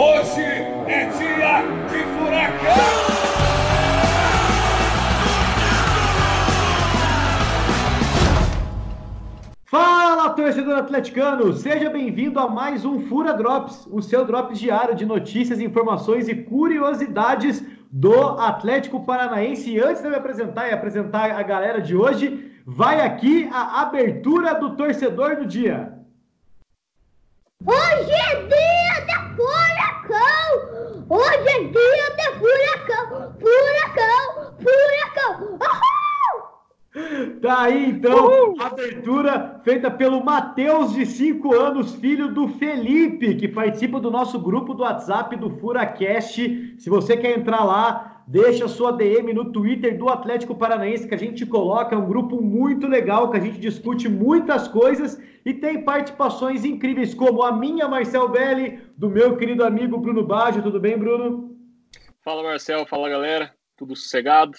Hoje é dia de furacão! Fala, torcedor atleticano! Seja bem-vindo a mais um Fura Drops, o seu drops diário de notícias, informações e curiosidades do Atlético Paranaense. E antes de eu me apresentar e apresentar a galera de hoje, vai aqui a abertura do torcedor do dia. Hoje é dia de furacão! Hoje é dia de furacão! Furacão! Furacão! Uhul! Tá aí então, abertura feita pelo Matheus, de 5 anos, filho do Felipe, que participa do nosso grupo do WhatsApp do Furacast. Se você quer entrar lá, deixa sua DM no Twitter do Atlético Paranaense, que a gente coloca. É um grupo muito legal, que a gente discute muitas coisas e tem participações incríveis, como a minha, Marcel Belli, do meu querido amigo Bruno Baggio. Tudo bem, Bruno? Fala Marcel, fala galera, tudo sossegado?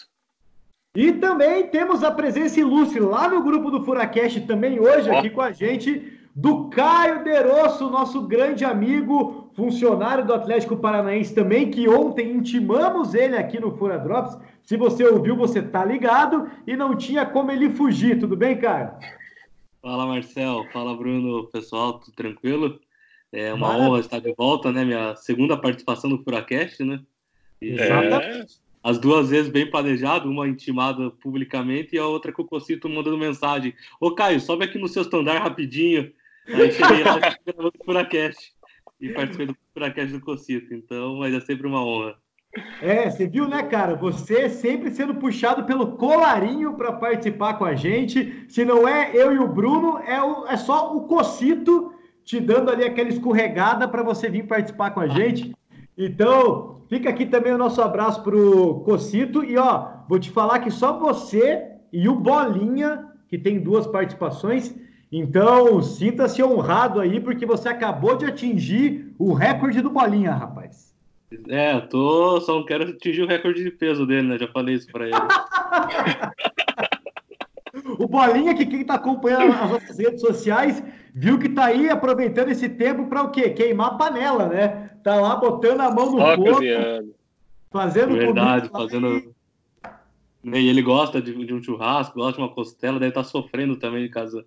E também temos a presença ilustre lá no grupo do Furacast, também hoje aqui com a gente, do Caio Derosso, nosso grande amigo, funcionário do Atlético Paranaense também, que ontem intimamos ele aqui no Fura Drops. Se você ouviu, você tá ligado e não tinha como ele fugir. Tudo bem, Caio? Fala Marcel, fala Bruno, pessoal, tudo tranquilo? É uma Maravilha. honra estar de volta, né? Minha segunda participação no Furacast, né? E Exatamente. as duas vezes bem planejado, uma intimada publicamente e a outra com o Cocito mandando mensagem. Ô Caio, sobe aqui no seu standard rapidinho. Aí cheguei lá e gravando o Furacast. E participei do Furacast do Cocito, então, mas é sempre uma honra. É, você viu, né, cara? Você sempre sendo puxado pelo colarinho para participar com a gente. Se não é eu e o Bruno, é, o- é só o Cocito te dando ali aquela escorregada para você vir participar com a gente. Então, fica aqui também o nosso abraço pro Cocito. E ó, vou te falar que só você e o Bolinha, que tem duas participações. Então, sinta-se honrado aí, porque você acabou de atingir o recorde do Bolinha, rapaz. É, eu tô, só não quero atingir o recorde de peso dele, né? Já falei isso pra ele. O Bolinha, que quem está acompanhando as nossas redes sociais, viu que tá aí aproveitando esse tempo para o quê? Queimar a panela, né? Tá lá botando a mão no Ó, fogo, cozinhando. fazendo Verdade, fazendo. E ele gosta de, de um churrasco, gosta de uma costela, deve estar sofrendo também em casa.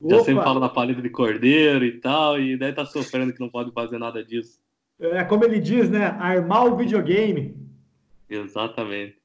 E- Já Opa, sempre fala da paleta de cordeiro e tal, e deve estar sofrendo que não pode fazer nada disso. é como ele diz, né? Armar o videogame. Exatamente.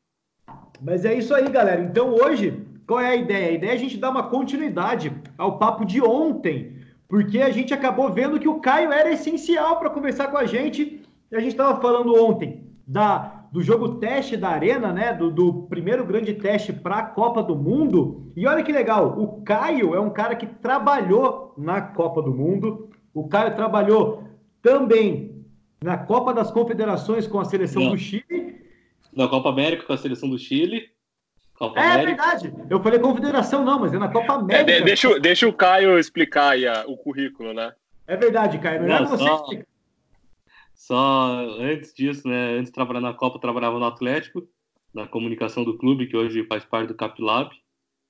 Mas é isso aí, galera. Então hoje, qual é a ideia? A ideia é a gente dar uma continuidade ao papo de ontem, porque a gente acabou vendo que o Caio era essencial para conversar com a gente. E a gente estava falando ontem da, do jogo teste da Arena, né? Do, do primeiro grande teste para a Copa do Mundo. E olha que legal, o Caio é um cara que trabalhou na Copa do Mundo. O Caio trabalhou também na Copa das Confederações com a seleção Não. do Chile. Na Copa América com a seleção do Chile. Copa É América. verdade. Eu falei confederação, não, mas é na Copa É, América. de- deixa, o- deixa o Caio explicar aí a- o currículo, né? É verdade, Caio. Melhor Não, você só- explicar. Só antes disso, né? Antes de trabalhar na Copa, eu trabalhava no Atlético, na comunicação do clube, que hoje faz parte do Capilab.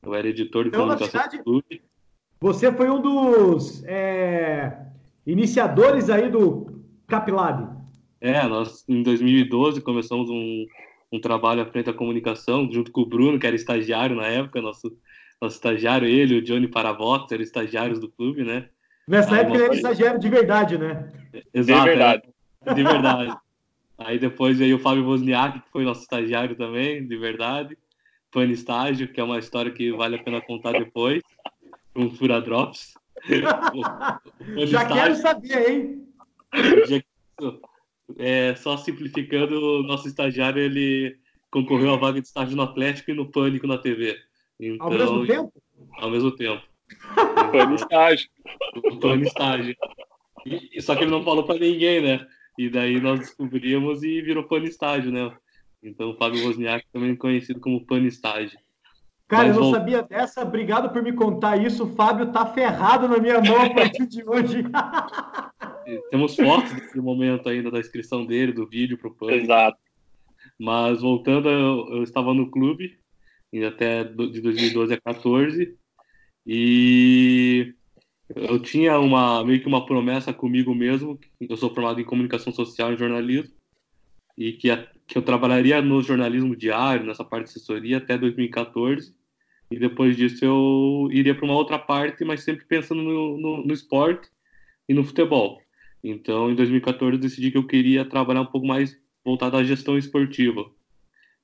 Eu era editor de Então, comunicação verdade- do clube. Você foi um dos é, iniciadores aí do Capilab. É, nós em 2012 começamos um, um trabalho à frente da comunicação, junto com o Bruno, que era estagiário na época, nosso, nosso estagiário, ele, o Johnny Paravox, eram estagiários do clube, né? Nessa Ah, época ele era estagiário de verdade, né? Exato, verdade. De verdade. Aí depois veio o Fábio Wozniak, que foi nosso estagiário também, de verdade. Pane Estágio, que é uma história que vale a pena contar depois. Um Fura Drops. Já quero saber, hein? Já- É, só simplificando, o nosso estagiário ele concorreu à vaga de estágio no Atlético e no Pânico na TV. Então, Ao mesmo tempo? Ao mesmo tempo. Foi no estágio. O plano estágio. E, e- só que ele não falou pra ninguém, né? E daí nós descobrimos e virou pano estágio, né? Então o Fábio Wozniak também conhecido como pano estágio. Cara, Mas eu não sabia dessa. Obrigado por me contar isso. O Fábio tá ferrado na minha mão a partir de hoje. Temos fotos desse momento ainda da inscrição dele, do vídeo pro pânico. Exato. Mas voltando, eu, eu estava no clube e até de 2012 a 14 e eu tinha uma meio que uma promessa comigo mesmo. Eu sou formado em comunicação social e jornalismo e que, a, que eu trabalharia no jornalismo diário, nessa parte de assessoria até 2014 e depois disso eu iria para uma outra parte, mas sempre pensando no, no, no, esporte e no futebol. Então, em 2014 eu decidi que eu queria trabalhar um pouco mais voltado à gestão esportiva.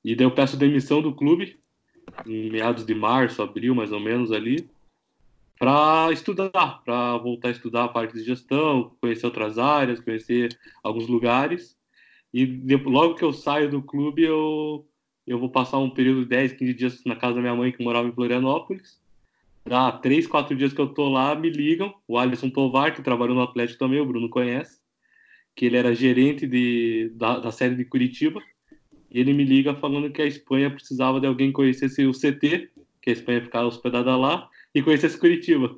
E daí eu peço demissão do clube em meados de março, abril, mais ou menos ali, para estudar, para voltar a estudar a parte de gestão, conhecer outras áreas, conhecer alguns lugares. E logo que eu saio do clube, eu eu vou passar um período de 10, 15 dias na casa da minha mãe, que morava em Florianópolis. Há 3, 4 dias que eu tô lá, me ligam. O Alisson Tovar, que trabalhou no Atlético também, o Bruno conhece, que ele era gerente de, da, da série de Curitiba. E ele me liga falando que a Espanha precisava de alguém que conhecesse o CT, que a Espanha ficava hospedada lá, e conhecesse Curitiba.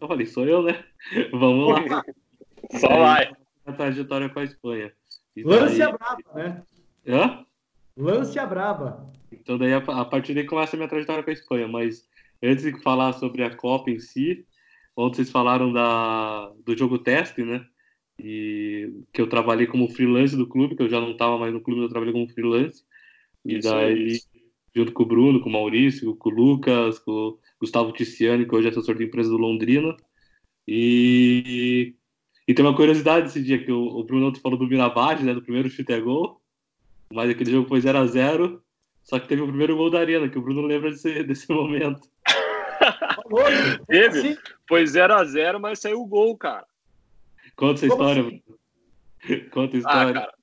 Eu falei, sou eu, né? Vamos lá. Só vai. A trajetória com a Espanha. Lance a brava, né? Hã? Lance a braba. Então daí a, partir daí começa a minha trajetória com a Espanha, mas antes de falar sobre a Copa em si, ontem vocês falaram da, do jogo teste, né? E que eu trabalhei como freelance do clube, que eu já não estava mais no clube, eu trabalhei como freelance. E isso, daí, isso. Junto com o Bruno, com o Maurício, com o Lucas, com o Gustavo Ticiani, que hoje é assessor de empresa do Londrina. E, e tem uma curiosidade desse dia, que o, o Bruno falou do Mirabade, né? Do primeiro chute é gol. Mas aquele jogo foi 0 a 0 só que teve o primeiro gol da Arena, que o Bruno lembra desse, desse momento. teve? Assim? Foi 0 a 0 mas saiu o gol, cara. Conta essa Como história, assim? Bruno. Conta a história. Ah, cara,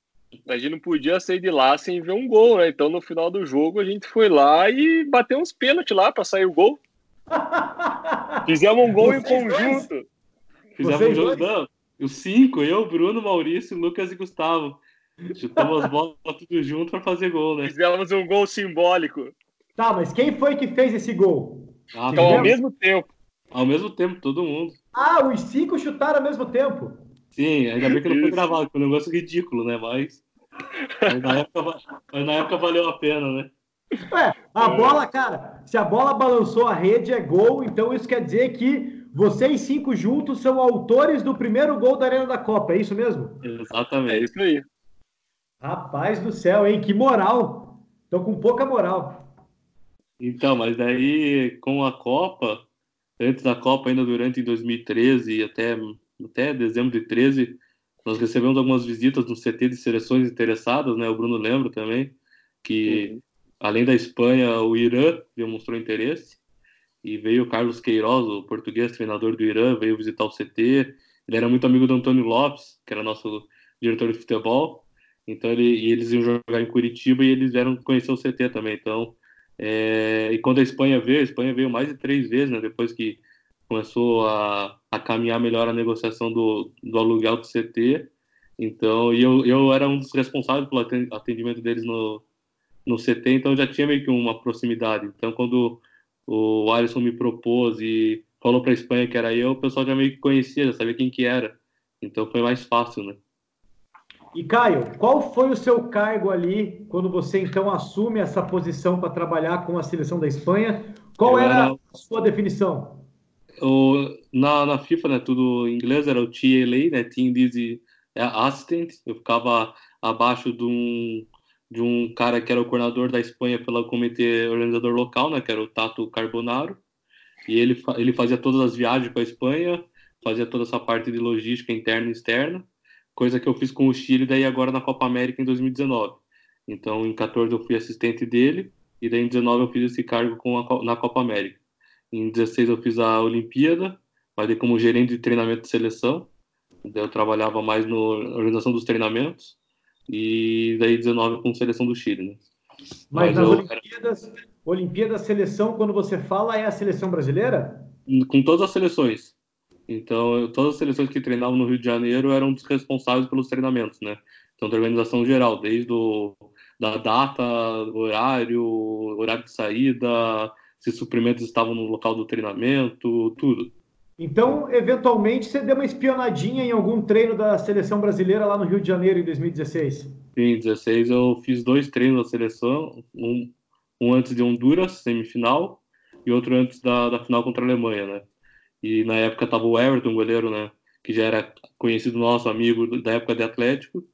a gente não podia sair de lá sem ver um gol, né? Então no final do jogo a gente foi lá e bateu uns pênaltis lá para sair o gol. Fizemos um gol Vocês em conjunto. Dois? Fizemos Vocês um jogo, não. Os cinco, eu, Bruno, Maurício, Lucas e Gustavo. Chutamos as bolas tudo junto para fazer gol, né? Fizemos um gol simbólico. Tá, mas quem foi que fez esse gol? Ah, então, ao mesmo tempo. Ao mesmo tempo, todo mundo. Ah, os cinco chutaram ao mesmo tempo? Sim, ainda bem que não foi gravado, que é um negócio ridículo, né? Mas, mas, na época, mas na época valeu a pena, né? Ué, a bola, cara, se a bola balançou a rede, é gol, então isso quer dizer que vocês cinco juntos são autores do primeiro gol da Arena da Copa, é isso mesmo? Exatamente. É isso aí. Rapaz do céu, hein? Que moral! Tô com pouca moral. Então, mas daí com a Copa, antes da Copa, ainda durante 2013 e até, até dezembro de 13, nós recebemos algumas visitas no CT de seleções interessadas, né? O Bruno lembra também, que uhum. além da Espanha, o Irã demonstrou interesse. E veio o Carlos Queiroz, o português treinador do Irã, veio visitar o CT. Ele era muito amigo do Antônio Lopes, que era nosso diretor de futebol. Então ele, e eles iam jogar em Curitiba e eles vieram conhecer o CT também. Então, é, e quando a Espanha veio, a Espanha veio mais de três vezes, né? Depois que começou a, a caminhar melhor a negociação do, do aluguel do CT. Então, e eu, eu era um dos responsáveis pelo atendimento deles no, no CT, então já tinha meio que uma proximidade. Então, quando o Alisson me propôs e falou para a Espanha que era eu, o pessoal já meio que conhecia, já sabia quem que era. Então foi mais fácil, né? E Caio, qual foi o seu cargo ali quando você então assume essa posição para trabalhar com a seleção da Espanha? Qual era, era, a sua definição? O, na, na FIFA, né, tudo em inglês era o TLA, né, Team Lead Assistant. Eu ficava abaixo de um, de um cara que era o coordenador da Espanha pelo comitê organizador local, né, que era o Tato Carbonaro. E ele, ele fazia todas as viagens para a Espanha, fazia toda essa parte de logística interna e externa coisa que eu fiz com o Chile daí agora na Copa América em 2019. Então, em 14 eu fui assistente dele e daí em 19 eu fiz esse cargo com a, na Copa América. Em 16 eu fiz a Olimpíada, mas como gerente de treinamento de seleção. Eu trabalhava mais na organização dos treinamentos e daí 19 com seleção do Chile, né? Mas, mas nas Olimpíadas, era... Olimpíadas seleção, quando você fala, é a seleção brasileira? Com todas as seleções. Então, todas as seleções que treinavam no Rio de Janeiro eram dos responsáveis pelos treinamentos, né? Então, da organização geral, desde o, da data, horário, horário de saída, se suprimentos estavam no local do treinamento, tudo. Então, eventualmente, você deu uma espionadinha em algum treino da seleção brasileira lá no Rio de Janeiro em 2016? Sim, em 2016 eu fiz dois treinos da seleção, um, um antes de Honduras, semifinal, e outro antes da, da final contra a Alemanha, né? E na época tava o Everton, goleiro, né? Que já era conhecido nosso amigo da época de Atlético.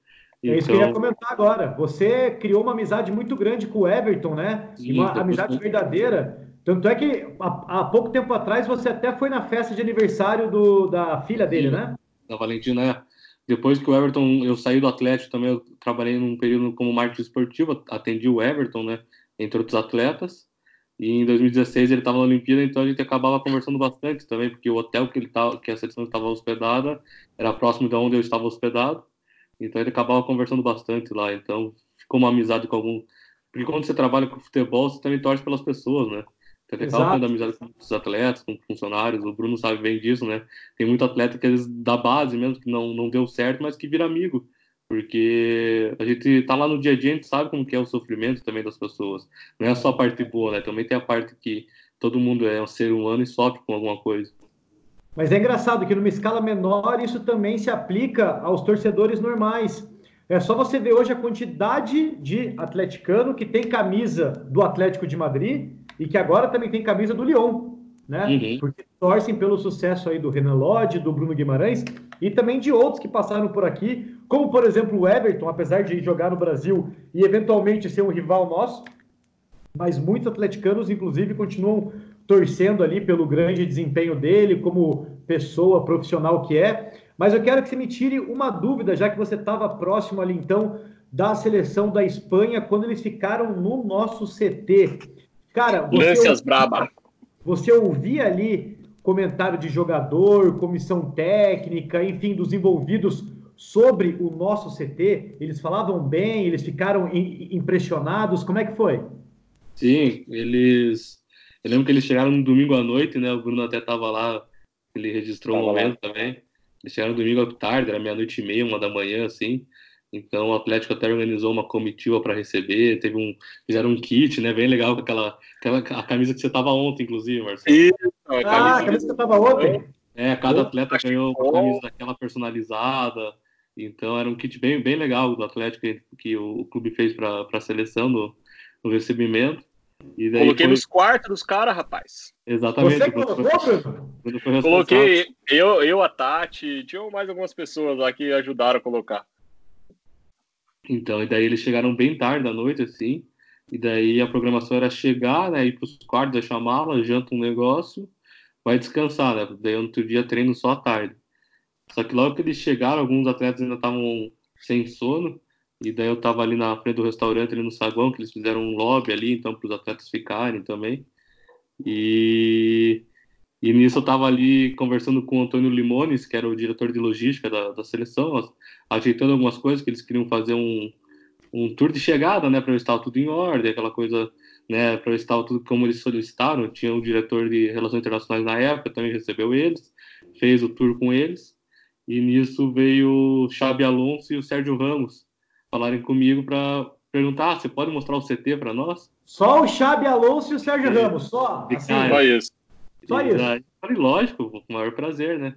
É isso que eu ia comentar agora. Você criou uma amizade muito grande com o Everton, né? Sim, uma amizade verdadeira. Tanto é que há, há pouco tempo atrás você até foi na festa de aniversário do, da filha dele, Sim. né? da Valentina, é. Depois que o Everton, eu saí do Atlético também, eu trabalhei num período como marketing esportivo, atendi o Everton, né, entre outros atletas. E em 2016 ele estava na Olimpíada, então a gente acabava conversando bastante também, porque o hotel que ele tava, que a seleção estava hospedada era próximo de onde eu estava hospedado. Então ele acabava conversando bastante lá, então ficou uma amizade com algum, porque quando você trabalha com futebol, você também torce pelas pessoas, né? Ele acaba Exato. tendo amizade com os atletas, com funcionários, o Bruno sabe bem disso, né? tem muito atleta que eles, da base mesmo que não, não deu certo, mas que vira amigo. Porque a gente tá lá no dia a dia, a gente sabe como que é o sofrimento também das pessoas. Não é só a parte boa, né? Também tem a parte que todo mundo é um ser humano e sofre com alguma coisa. Mas é engraçado que numa escala menor isso também se aplica aos torcedores normais. É só você ver hoje a quantidade de atleticano que tem camisa do Atlético de Madrid e que agora também tem camisa do Lyon, né? Uhum. Porque torcem pelo sucesso aí do Renan Lodge, do Bruno Guimarães e também de outros que passaram por aqui, como por exemplo o Everton, apesar de jogar no Brasil e eventualmente ser um rival nosso, mas muitos atleticanos, inclusive, continuam torcendo ali pelo grande desempenho dele, como pessoa profissional que é. Mas eu quero que você me tire uma dúvida, já que você estava próximo ali, então, da seleção da Espanha, quando eles ficaram no nosso CT. Cara, você, Lâncias braba. você ouvia ali comentário de jogador, comissão técnica, enfim, dos envolvidos sobre o nosso CT? Eles falavam bem, eles ficaram im- impressionados, como é que foi? Sim, eles. Eu lembro que eles chegaram no domingo à noite, né? O Bruno até estava lá, ele registrou um Tava lá. momento também. Eles chegaram domingo à tarde, era meia-noite e meia, uma da manhã, assim. Então o Atlético até organizou uma comitiva para receber, teve um, fizeram um kit, né? Bem legal com aquela, aquela a camisa que você tava ontem, inclusive, Marcelo. Isso, Ah, a camisa- camisa que eu tava ontem? É, cada atleta acho ganhou uma camisa daquela personalizada. Então era um kit bem, bem legal do Atlético que, que o, o clube fez para a seleção no, no recebimento. E daí Coloquei foi- nos quartos dos caras, rapaz. Exatamente. Você colocou, foi. Coloquei eu, eu, a Tati, tinham mais algumas pessoas lá que ajudaram a colocar. Então, e daí eles chegaram bem tarde da noite, assim. E daí a programação era chegar, né? Ir pros quartos, deixar a mala, janta um negócio, vai descansar, né? Daí outro dia treino só à tarde. Só que logo que eles chegaram, alguns atletas ainda estavam sem sono. E daí eu tava ali na frente do restaurante, ali no saguão, que eles fizeram um lobby ali, então, para os atletas ficarem também. E, e nisso eu tava ali conversando com o Antônio Limones, que era o diretor de logística da, da seleção, ajeitando algumas coisas, que eles queriam fazer um, um tour de chegada, né, para estar tudo em ordem, aquela coisa, né, para estar tudo como eles solicitaram. Tinha o diretor de relações internacionais na época, também recebeu eles, fez o tour com eles. E nisso veio o Xabi Alonso e o Sérgio Ramos falarem comigo para perguntar: ah, você pode mostrar o CT para nós? Só o Xabi Alonso e o Sérgio É. Ramos, só. Assim, Só isso. Só isso. eu falei, lógico, com o maior prazer, né?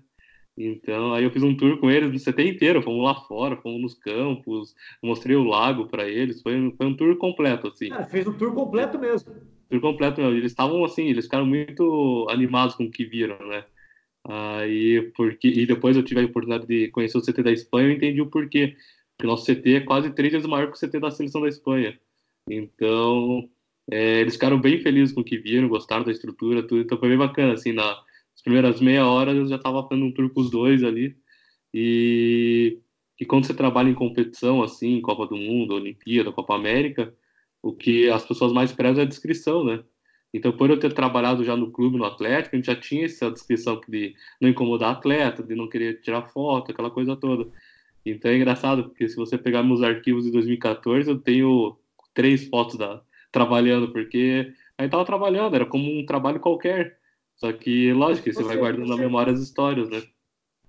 Então, aí eu fiz um tour com eles no CT inteiro, fomos lá fora, fomos nos campos, mostrei o lago para eles, foi, um- foi um tour completo, assim. cara, fez o tour completo mesmo. Tour completo mesmo. Eles estavam assim, eles ficaram muito animados com o que viram, né? Aí, porque, e depois eu tive a oportunidade de conhecer o CT da Espanha, eu entendi o porquê. Porque o nosso CT é quase três vezes maior que o CT da seleção da Espanha. Então, é, eles ficaram bem felizes com o que viram, gostaram da estrutura, tudo. Então foi bem bacana, assim, nas primeiras meia hora eu já estava fazendo um tour com os dois ali. E, e quando você trabalha em competição, assim, Copa do Mundo, Olimpíada, Copa América, o que as pessoas mais prezam é a descrição, né? Então, por eu ter trabalhado já no clube, no Atlético, a gente já tinha essa descrição de não incomodar atleta, de não querer tirar foto, aquela coisa toda. Então é engraçado, porque se você pegar meus arquivos de 2014, eu tenho três fotos da, trabalhando, porque a gente tava trabalhando, era como um trabalho qualquer. Só que, lógico, você, Você- vai guardando na você- memória as histórias, né?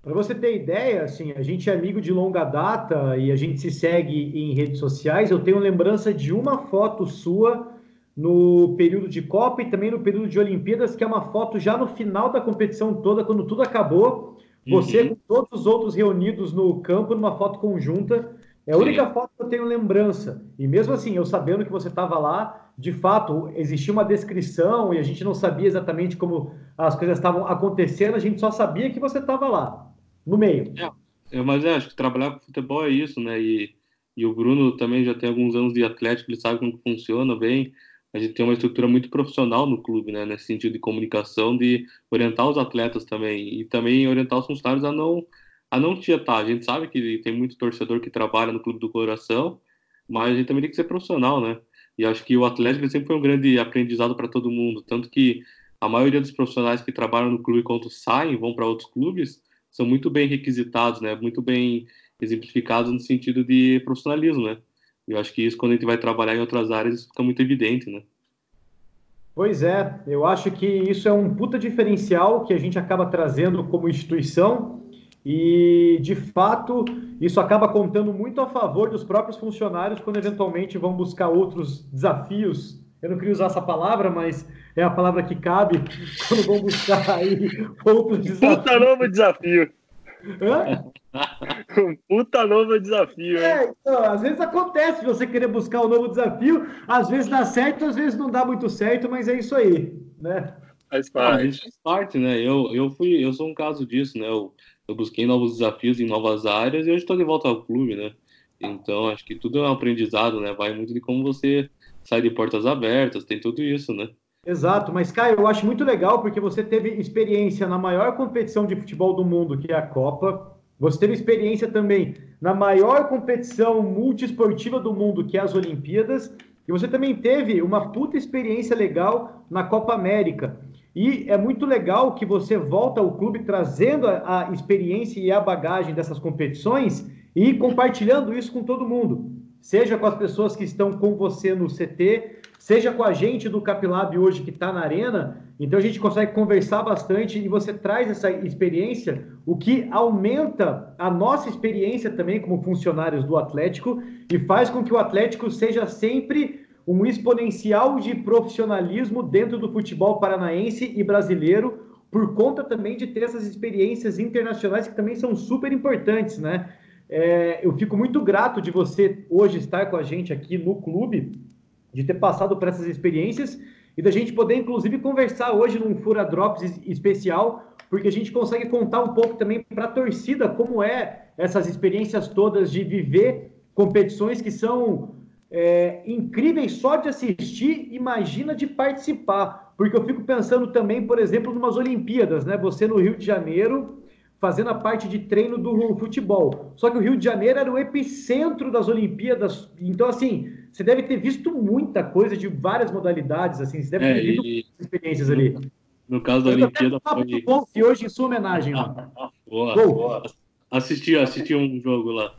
Para você ter ideia, assim, a gente é amigo de longa data e a gente se segue em redes sociais. Eu tenho lembrança de uma foto sua no período de Copa e também no período de Olimpíadas, que é uma foto já no final da competição toda, quando tudo acabou. Você Uhum. com todos os outros reunidos no campo numa foto conjunta. É a única foto que eu tenho lembrança. E mesmo assim, eu sabendo que você estava lá, de fato, existia uma descrição e a gente não sabia exatamente como as coisas estavam acontecendo, a gente só sabia que você estava lá, no meio. É, mas é, acho que trabalhar com futebol é isso, né? E, e o Bruno também já tem alguns anos de atlético, ele sabe como funciona bem. A gente tem uma estrutura muito profissional no clube, né? Nesse sentido de comunicação, de orientar os atletas também e também orientar os funcionários a não a não tietar. A gente sabe que tem muito torcedor que trabalha no clube do coração, mas a gente também tem que ser profissional, né? E acho que o Atlético sempre foi um grande aprendizado para todo mundo, tanto que a maioria dos profissionais que trabalham no clube quando saem, vão para outros clubes, são muito bem requisitados, né? Muito bem exemplificados no sentido de profissionalismo, né? Eu acho que isso quando a gente vai trabalhar em outras áreas fica muito evidente, né? Pois é, eu acho que isso é um puta diferencial que a gente acaba trazendo como instituição e, de fato, isso acaba contando muito a favor dos próprios funcionários quando eventualmente vão buscar outros desafios. Eu não queria usar essa palavra, mas é a palavra que cabe quando vão buscar aí outros desafios. Puta novo desafio. Hã? Um puta novo desafio? É, então, às vezes acontece você querer buscar um novo desafio, às vezes dá certo, às vezes não dá muito certo, mas é isso aí, né? Faz parte. Ah, faz parte, né? Eu, eu fui, eu sou um caso disso, né? Eu, eu busquei novos desafios em novas áreas e hoje estou de volta ao clube, né? Então, acho que tudo é um aprendizado, né? Vai muito de como você sai de portas abertas, tem tudo isso, né? Exato, mas Caio, eu acho muito legal porque você teve experiência na maior competição de futebol do mundo, que é a Copa. Você teve experiência também na maior competição multiesportiva do mundo, que é as Olimpíadas. E você também teve uma puta experiência legal na Copa América. E é muito legal que você volta ao clube trazendo a, a experiência e a bagagem dessas competições e compartilhando isso com todo mundo. Seja com as pessoas que estão com você no CT, seja com a gente do Capilab hoje que está na arena. Então a gente consegue conversar bastante e você traz essa experiência, o que aumenta a nossa experiência também como funcionários do Atlético e faz com que o Atlético seja sempre um exponencial de profissionalismo dentro do futebol paranaense e brasileiro, por conta também de ter essas experiências internacionais que também são super importantes, né? É, eu fico muito grato de você hoje estar com a gente aqui no clube, de ter passado por essas experiências e da gente poder, inclusive, conversar hoje num Fura Drops especial, porque a gente consegue contar um pouco também para a torcida como é essas experiências todas de viver competições que são é, incríveis só de assistir, imagina de participar. Porque eu fico pensando também, por exemplo, numas Olimpíadas, né? Você no Rio de Janeiro fazendo a parte de treino do futebol. Só que o Rio de Janeiro era o epicentro das Olimpíadas. Então, assim, você deve ter visto muita coisa de várias modalidades, assim, você deve ter é, visto e... experiências ali. No caso da Olimpíada foi... Bom, e hoje em sua homenagem, lá. boa, boa. Assisti, assisti um jogo lá.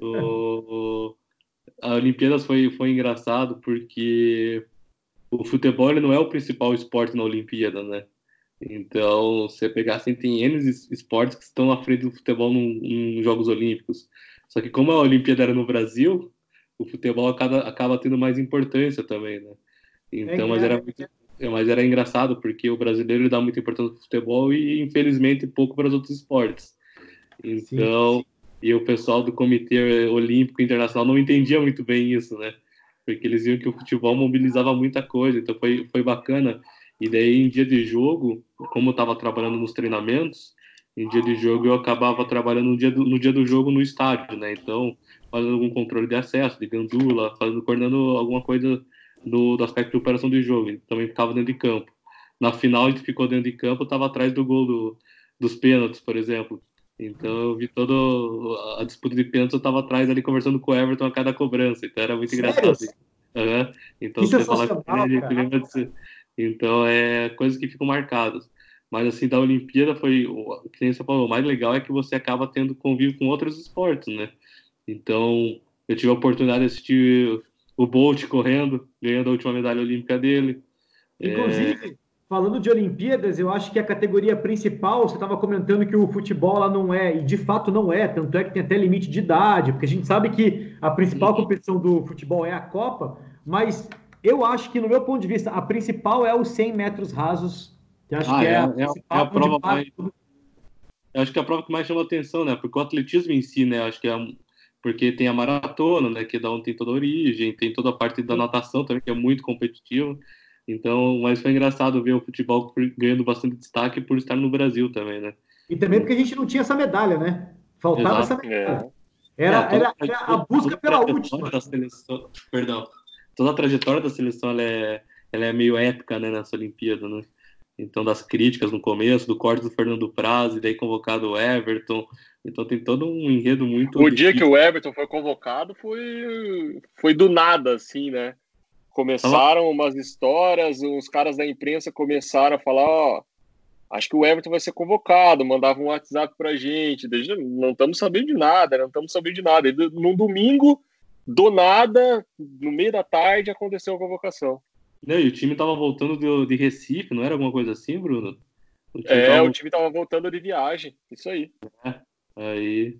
O a Olimpíadas foi, foi engraçado porque o futebol não é o principal esporte na Olimpíada, né? Então, você pegar assim, tem N esportes que estão à frente do futebol nos Jogos Olímpicos. Só que como a Olimpíada era no Brasil, o futebol acaba, acaba tendo mais importância também, né? Então, é mas era muito, mas era engraçado porque o brasileiro dá muita importância para o futebol e infelizmente pouco para os outros esportes. Então, sim, sim e o pessoal do Comitê Olímpico Internacional não entendia muito bem isso, né? Porque eles viam que o futebol mobilizava muita coisa, então foi, foi bacana. E daí, em dia de jogo, como eu estava trabalhando nos treinamentos, em dia de jogo eu acabava trabalhando no dia do, no dia do jogo no estádio, né? Então, fazendo algum controle de acesso, de gandula, fazendo, coordenando alguma coisa do, do aspecto de operação de jogo. Também ficava dentro de campo. Na final, a gente ficou dentro de campo, estava atrás do gol do, dos pênaltis, por exemplo. Então eu vi toda a disputa de pênaltis, eu estava atrás ali conversando com o Everton a cada cobrança, então era muito Sério? engraçado. Uhum. Então que você fala com ele, lembra de... Então é coisas que ficam marcadas. Mas assim, da Olimpíada foi, o que você falou, o mais legal é que você acaba tendo convívio com outros esportes, né? Então, eu tive a oportunidade de assistir o Bolt correndo, ganhando a última medalha olímpica dele. Inclusive, é... Falando de Olimpíadas, eu acho que a categoria principal, você estava comentando que o futebol lá não é, e de fato não é, tanto é que tem até limite de idade, porque a gente sabe que a principal competição do futebol é a Copa, mas eu acho que, no meu ponto de vista, a principal é os 100 metros rasos, que acho ah, que é, é, a, é, é a prova mais... Acho que é a prova que mais chama atenção, né? Porque o atletismo em si, né? Acho que é, porque tem a maratona, né, que é da onde tem toda a origem, tem toda a parte da natação também, que é muito competitiva. Então, mas foi engraçado ver o futebol ganhando bastante destaque por estar no Brasil também, né? E também porque a gente não tinha essa medalha, né? Faltava Exato. essa medalha. É. Era, era, era, a busca pela última. Da seleção, perdão. Toda a trajetória da seleção ela é, ela é meio épica, né, nessa Olimpíada, né? Então, das críticas no começo, do corte do Fernando Praz, e daí convocado o Everton. Então, tem todo um enredo muito. O dia que o Everton foi convocado foi, foi do nada, assim, né? Começaram umas histórias, os caras da imprensa começaram a falar: ó, acho que o Everton vai ser convocado. Mandavam um WhatsApp pra gente, não estamos sabendo de nada, não estamos sabendo de nada. E no domingo, do nada, no meio da tarde, aconteceu a convocação. Não, e o time tava voltando de, de Recife, não era alguma coisa assim, Bruno? O é, tava... o time tava voltando de viagem, isso aí. É, aí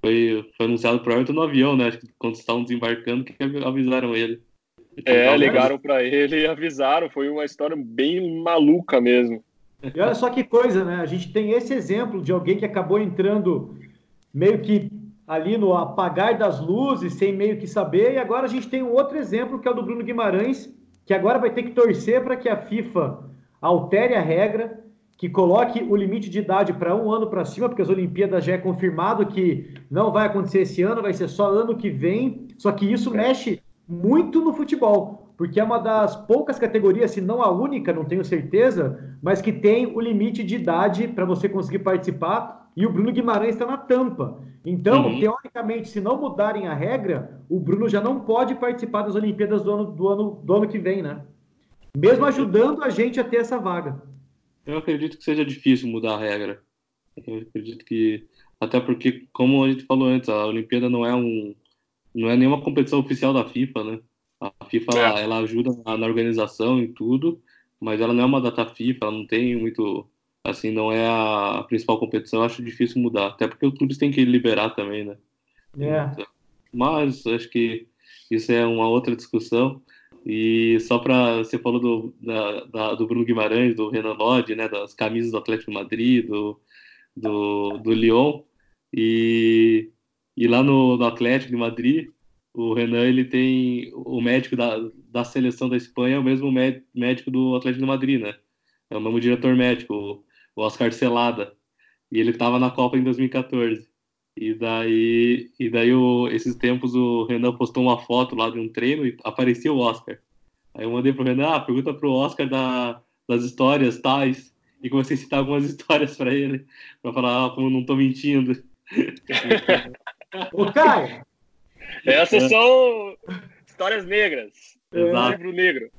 foi, foi anunciado pro Everton no avião, né? Acho que quando estavam desembarcando, que avisaram ele. É, ligaram para ele e avisaram. Foi uma história bem maluca mesmo. E olha só que coisa, né? A gente tem esse exemplo de alguém que acabou entrando meio que ali no apagar das luzes, sem meio que saber, e agora a gente tem um outro exemplo que é o do Bruno Guimarães, que agora vai ter que torcer para que a FIFA altere a regra, que coloque o limite de idade para um ano para cima, porque as Olimpíadas já é confirmado que não vai acontecer esse ano, vai ser só ano que vem. Só que isso mexe muito no futebol, porque é uma das poucas categorias, se não a única, não tenho certeza, mas que tem o limite de idade para você conseguir participar. E o Bruno Guimarães está na tampa. Então, uhum. teoricamente, se não mudarem a regra, o Bruno já não pode participar das Olimpíadas do ano, do ano, do ano que vem, né? Mesmo ajudando a gente a ter essa vaga. Eu acredito que seja difícil mudar a regra. Eu acredito que. Até porque, como a gente falou antes, a Olimpíada não é um. Não é nenhuma competição oficial da FIFA, né? A FIFA ela, é. ela ajuda na organização e tudo, mas ela não é uma data FIFA, ela não tem muito assim, não é a principal competição, eu acho difícil mudar. Até porque os clubes têm que liberar também, né? É. Mas acho que isso é uma outra discussão. E só para você falou do, da, da, do Bruno Guimarães, do Renan Lodge, né, das camisas do Atlético Madrid, do, do, do Lyon. E, e lá no, no Atlético de Madrid, o Renan ele tem o médico da, da seleção da Espanha, é o mesmo médico do Atlético de Madrid, né? É o mesmo diretor médico o Oscar Celada. E ele estava na Copa em 2014. E daí, e daí o, esses tempos o Renan postou uma foto lá de um treino e aparecia o Oscar. Aí eu mandei pro Renan, ah, pergunta pro Oscar da, das histórias tais. E comecei a citar algumas histórias para ele, para falar ah, como não tô mentindo. Ô, Caio! Essas é. são histórias negras. Exato. Livro negro.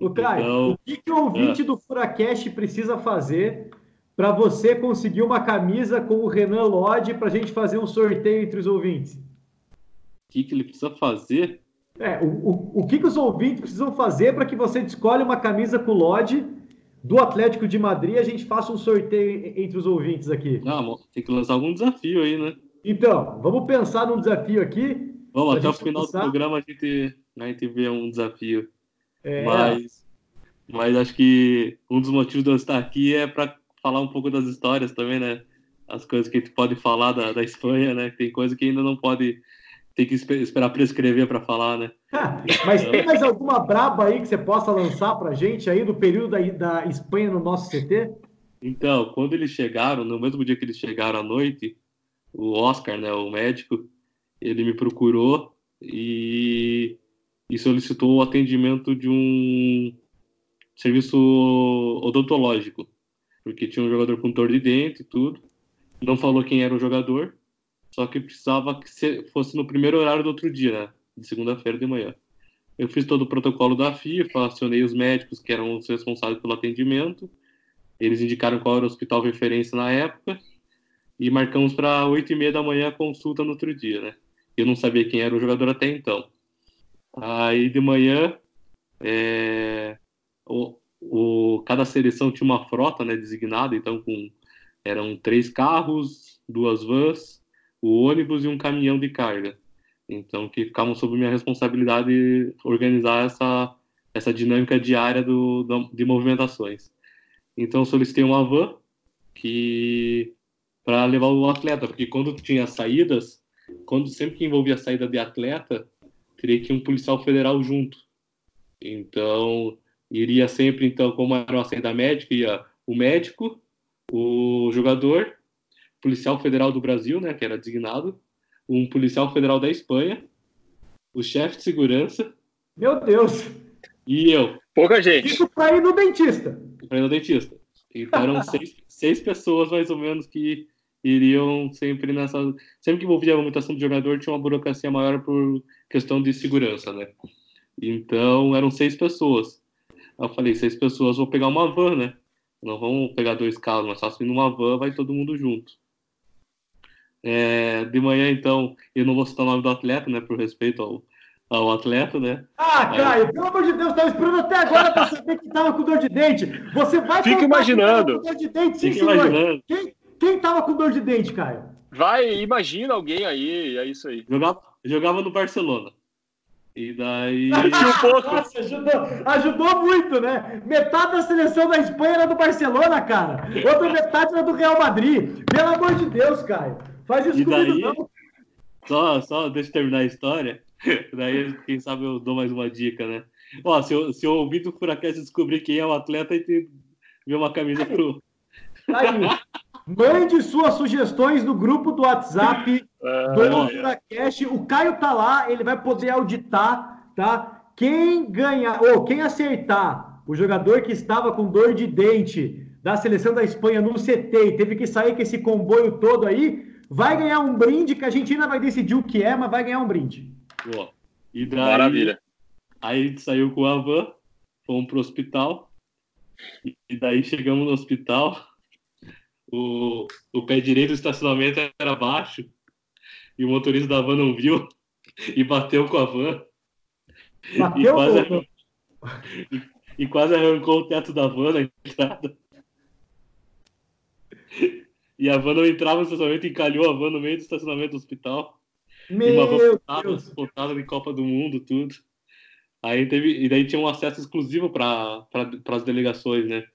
O Caio, então, o que, que o ouvinte é. do Furacast precisa fazer para você conseguir uma camisa com o Renan Lodge para a gente fazer um sorteio entre os ouvintes? O que, que ele precisa fazer? É, o, o, o que, que os ouvintes precisam fazer para que você escolha uma camisa com o Lodge do Atlético de Madrid e a gente faça um sorteio entre os ouvintes aqui? Não, tem que lançar algum desafio aí, né? Então, vamos pensar num desafio aqui. Vamos, até o final pensar. do programa a gente, a gente vê um desafio. É. Mas, mas acho que um dos motivos de eu estar aqui é para falar um pouco das histórias também, né? As coisas que a gente pode falar da, da Espanha, né? Tem coisa que ainda não pode tem que esperar prescrever para falar, né? Mas tem mais alguma braba aí que você possa lançar para gente aí do período da, da Espanha no nosso CT? Então, quando eles chegaram, no mesmo dia que eles chegaram à noite, o Oscar, né, o médico, ele me procurou e e solicitou o atendimento de um serviço odontológico, porque tinha um jogador com dor de dente e tudo. Não falou quem era o jogador, só que precisava que fosse no primeiro horário do outro dia, né? de segunda-feira de manhã. Eu fiz todo o protocolo da FIFA, acionei os médicos que eram os responsáveis pelo atendimento. Eles indicaram qual era o hospital referência na época e marcamos para oito e meia da manhã a consulta no outro dia, né? Eu não sabia quem era o jogador até então. Aí de manhã, é, o, o, cada seleção tinha uma frota né, designada, então com, eram três carros, duas vans, o ônibus e um caminhão de carga. Então que ficavam sob minha responsabilidade organizar essa, essa dinâmica diária do, do de movimentações. Então solicitei uma van que para levar o atleta, porque quando tinha saídas quando sempre que envolvia a saída de atleta, teria que ir um policial federal junto. Então, iria sempre, então, como era uma saída médica, ia o médico, o jogador, policial federal do Brasil, né, que era designado, um policial federal da Espanha, o chefe de segurança. Meu Deus! E eu. Pouca gente. Isso para ir no dentista. Para ir no dentista. Então eram seis, seis pessoas, mais ou menos, que iriam sempre nessa. Sempre que envolvia a movimentação do jogador, tinha uma burocracia maior por questão de segurança, né? Então eram seis pessoas. Eu falei, seis pessoas, vou pegar uma van, né? Não vamos pegar dois carros, mas só se numa van vai todo mundo junto. É, de manhã, então, eu não vou citar o nome do atleta, né? Por respeito ao, ao atleta, né? Ah, Caio, pelo amor de Deus, estava esperando até agora para saber que estava com dor de dente. Você vai Fica imaginando. Com dor de dente, sim, Fica senhor. imaginando. Quem, quem tava com dor de dente, Caio? Vai, imagina alguém aí, é isso aí. Jogava, jogava no Barcelona. E daí. Um pouco. Nossa, ajudou, ajudou muito, né? Metade da seleção da Espanha era do Barcelona, cara. Outra metade era do Real Madrid. Pelo amor de Deus, Caio. Faz isso E comigo, daí- não. Só, só deixa eu terminar a história. Daí, quem sabe eu dou mais uma dica, né? Ó, se eu, se eu ouvir do Furacast descobrir quem é o atleta e ver uma camisa pro. Aí, mande suas sugestões no grupo do WhatsApp do É, Furacast. O Caio tá lá, ele vai poder auditar, tá? Quem ganhar, ou quem acertar o jogador que estava com dor de dente da seleção da Espanha no CT e teve que sair com esse comboio todo aí, vai ganhar um brinde que a gente ainda vai decidir o que é, mas vai ganhar um brinde. Ó, e daí, Maravilha. Aí a gente saiu com a van, fomos pro hospital. E daí chegamos no hospital. O, o pé direito do estacionamento era baixo. E o motorista da van não viu. E bateu com a van. Bateu e, quase, ou não? e, quase arrancou o teto da van na entrada. E a van não entrava no estacionamento, encalhou a van no meio do estacionamento do hospital. E uma van Meu Deus. botada de Copa do Mundo, tudo. Aí teve, e daí tinha um acesso exclusivo para as delegações, né?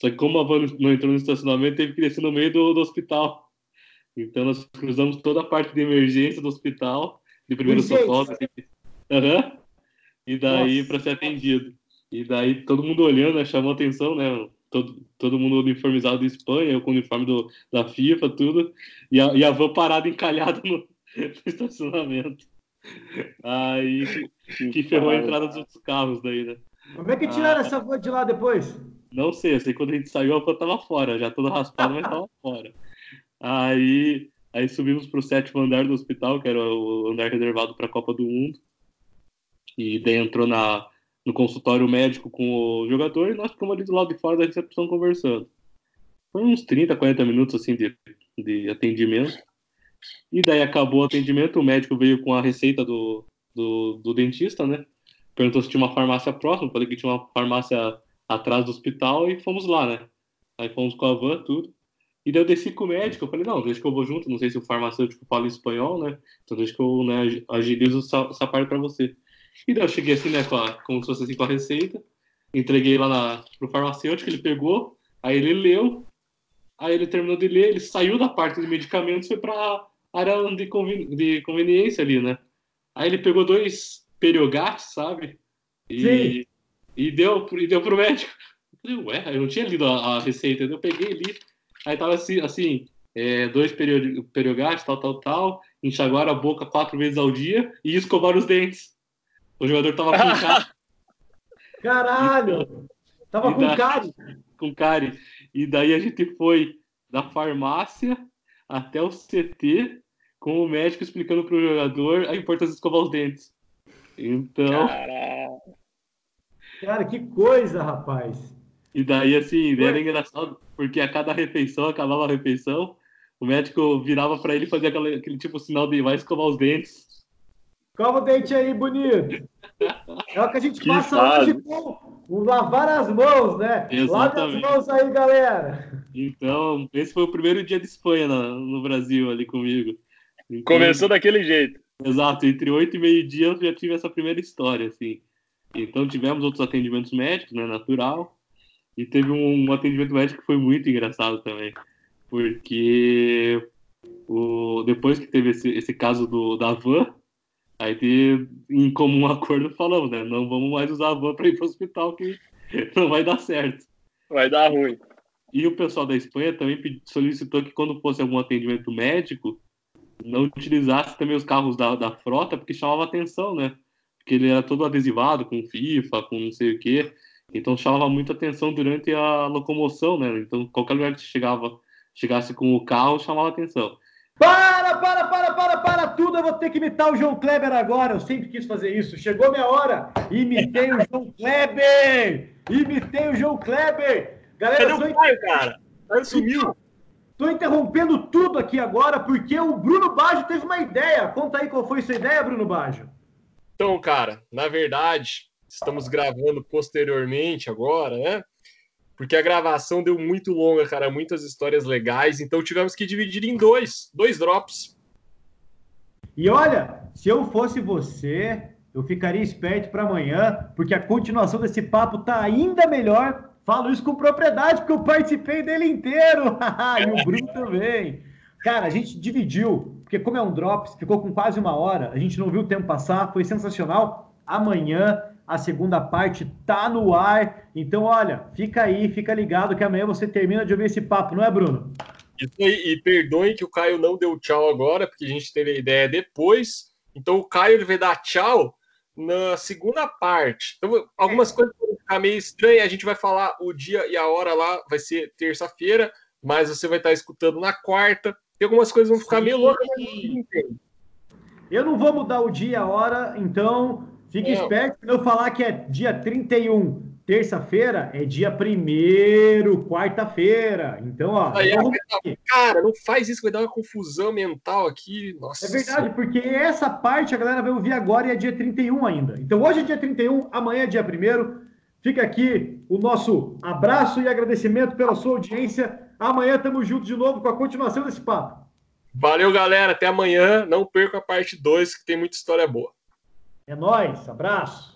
Só que como a van não entrou no estacionamento, teve que descer no meio do, do hospital. Então nós cruzamos toda a parte de emergência do hospital, de primeiro socorro. assim. Aham. E daí para ser atendido. E daí todo mundo olhando, né, chamou atenção, né? Todo, todo mundo uniformizado de Espanha, eu com o uniforme do, da FIFA, tudo. E a, e a van parada encalhada no, no estacionamento. Aí que ferrou a entrada dos outros carros daí, né? Como é que tiraram essa van de lá depois? Não sei, eu sei quando a gente saiu a van tava fora, já toda raspada, mas tava fora. Aí, aí subimos pro sétimo andar do hospital, que era o andar reservado para a Copa do Mundo. E daí entrou na, no consultório médico com o jogador e nós ficamos ali do lado de fora da recepção conversando. Foi uns 30, 40 minutos assim de, de atendimento. E daí acabou o atendimento, o médico veio com a receita do, do, do dentista, né? Perguntou se tinha uma farmácia próxima, falei que tinha uma farmácia atrás do hospital e fomos lá, né? Aí fomos com a van, tudo. E daí eu desci com o médico, eu falei, não, deixa que eu vou junto, não sei se o farmacêutico fala espanhol, né? Então deixa que eu né, agilizo essa, essa parte pra você. E daí eu cheguei assim, né, com a, como se fosse assim com a receita, entreguei lá na, pro farmacêutico, ele pegou, aí ele leu, aí ele terminou de ler, ele saiu da parte de medicamentos e foi pra área de, conven, de conveniência ali, né? Aí ele pegou dois periogates, sabe? E, Sim. E, deu, e deu pro médico. Eu falei, ué, eu não tinha lido a, a receita, eu peguei ali, aí tava assim, assim é, dois perio- periogates, tal, tal, tal, enxaguar a boca quatro vezes ao dia e escovar os dentes. O jogador tava com cara, Caralho! Tava E com da- cárie. com cárie. E daí a gente foi da farmácia até o CT com o médico explicando pro jogador a importância de escovar os dentes. Então, Caralho. Cara, que coisa, rapaz. e daí assim, era engraçado, porque a cada refeição, acabava a refeição, o médico virava pra ele e fazia aquela- aquele tipo sinal de vai escovar os dentes. Cova o dente aí, bonito. É o que a gente Que passa fase. hoje com o lavar as mãos, né? Lave as Exatamente. mãos aí, galera. Então, esse foi o primeiro dia de Espanha na- no Brasil ali comigo. Então, Começou daquele jeito. Exato, entre oito e meio-dia eu já tive essa primeira história, assim. Então tivemos outros atendimentos médicos, né, natural. E teve um, um atendimento médico que foi muito engraçado também. Porque o, depois que teve esse, esse caso do, da van, aí teve, em comum acordo falamos, né? Não vamos mais usar a van para ir para o hospital, que não vai dar certo. Vai dar ruim. E o pessoal da Espanha também solicitou que quando fosse algum atendimento médico, não utilizasse também os carros da, da frota, porque chamava atenção, né? Porque ele era todo adesivado com FIFA, com não sei o quê. Então chamava muita atenção durante a locomoção, né? Então qualquer lugar que chegava, chegasse com o carro chamava atenção. Para, para, para, para, para tudo! Eu vou ter que imitar o João Kleber agora. Eu sempre quis fazer isso. Chegou minha hora. Imitei o João Kleber! Imitei o João Kleber! Galera, Cadê o Caio, cara? Caio sumiu. Estou interrompendo tudo aqui agora porque o Bruno Baggio teve uma ideia. Conta aí qual foi sua ideia, Bruno Baggio. Então, cara, na verdade, estamos gravando posteriormente agora, né? Porque a gravação deu muito longa, cara, muitas histórias legais, então tivemos que dividir em dois, dois drops. E olha, se eu fosse você, eu ficaria esperto para amanhã, porque a continuação desse papo tá ainda melhor Falo isso com propriedade, porque eu participei dele inteiro. e o Bruno também. Cara, a gente dividiu, porque como é um Drops, ficou com quase uma hora, a gente não viu o tempo passar, foi sensacional. Amanhã a segunda parte tá no ar. Então, olha, fica aí, fica ligado que amanhã você termina de ouvir esse papo, não é, Bruno? Isso aí, e perdoem que o Caio não deu tchau agora, porque a gente teve a ideia depois. Então o Caio vai dar tchau na segunda parte. Então, algumas é. coisas vão ficar meio estranhas. A gente vai falar o dia e a hora lá, vai ser terça-feira, mas você vai estar escutando na quarta. E algumas coisas vão ficar Sim. meio loucas, mas Eu não vou mudar o dia e a hora, então fique é. esperto se eu falar que é dia 31 Terça-feira é dia primeiro, quarta-feira. Então, ó. Aí, cara, não faz isso, vai dar uma confusão mental aqui. Nossa. É verdade, porque essa parte a galera vai ouvir agora e é dia 31 ainda. Então, hoje é dia 31, amanhã é dia primeiro. Fica aqui o nosso abraço e agradecimento pela sua audiência. Amanhã estamos juntos de novo com a continuação desse papo. Valeu, galera. Até amanhã. Não perca a parte 2, que tem muita história boa. É nóis. Abraço.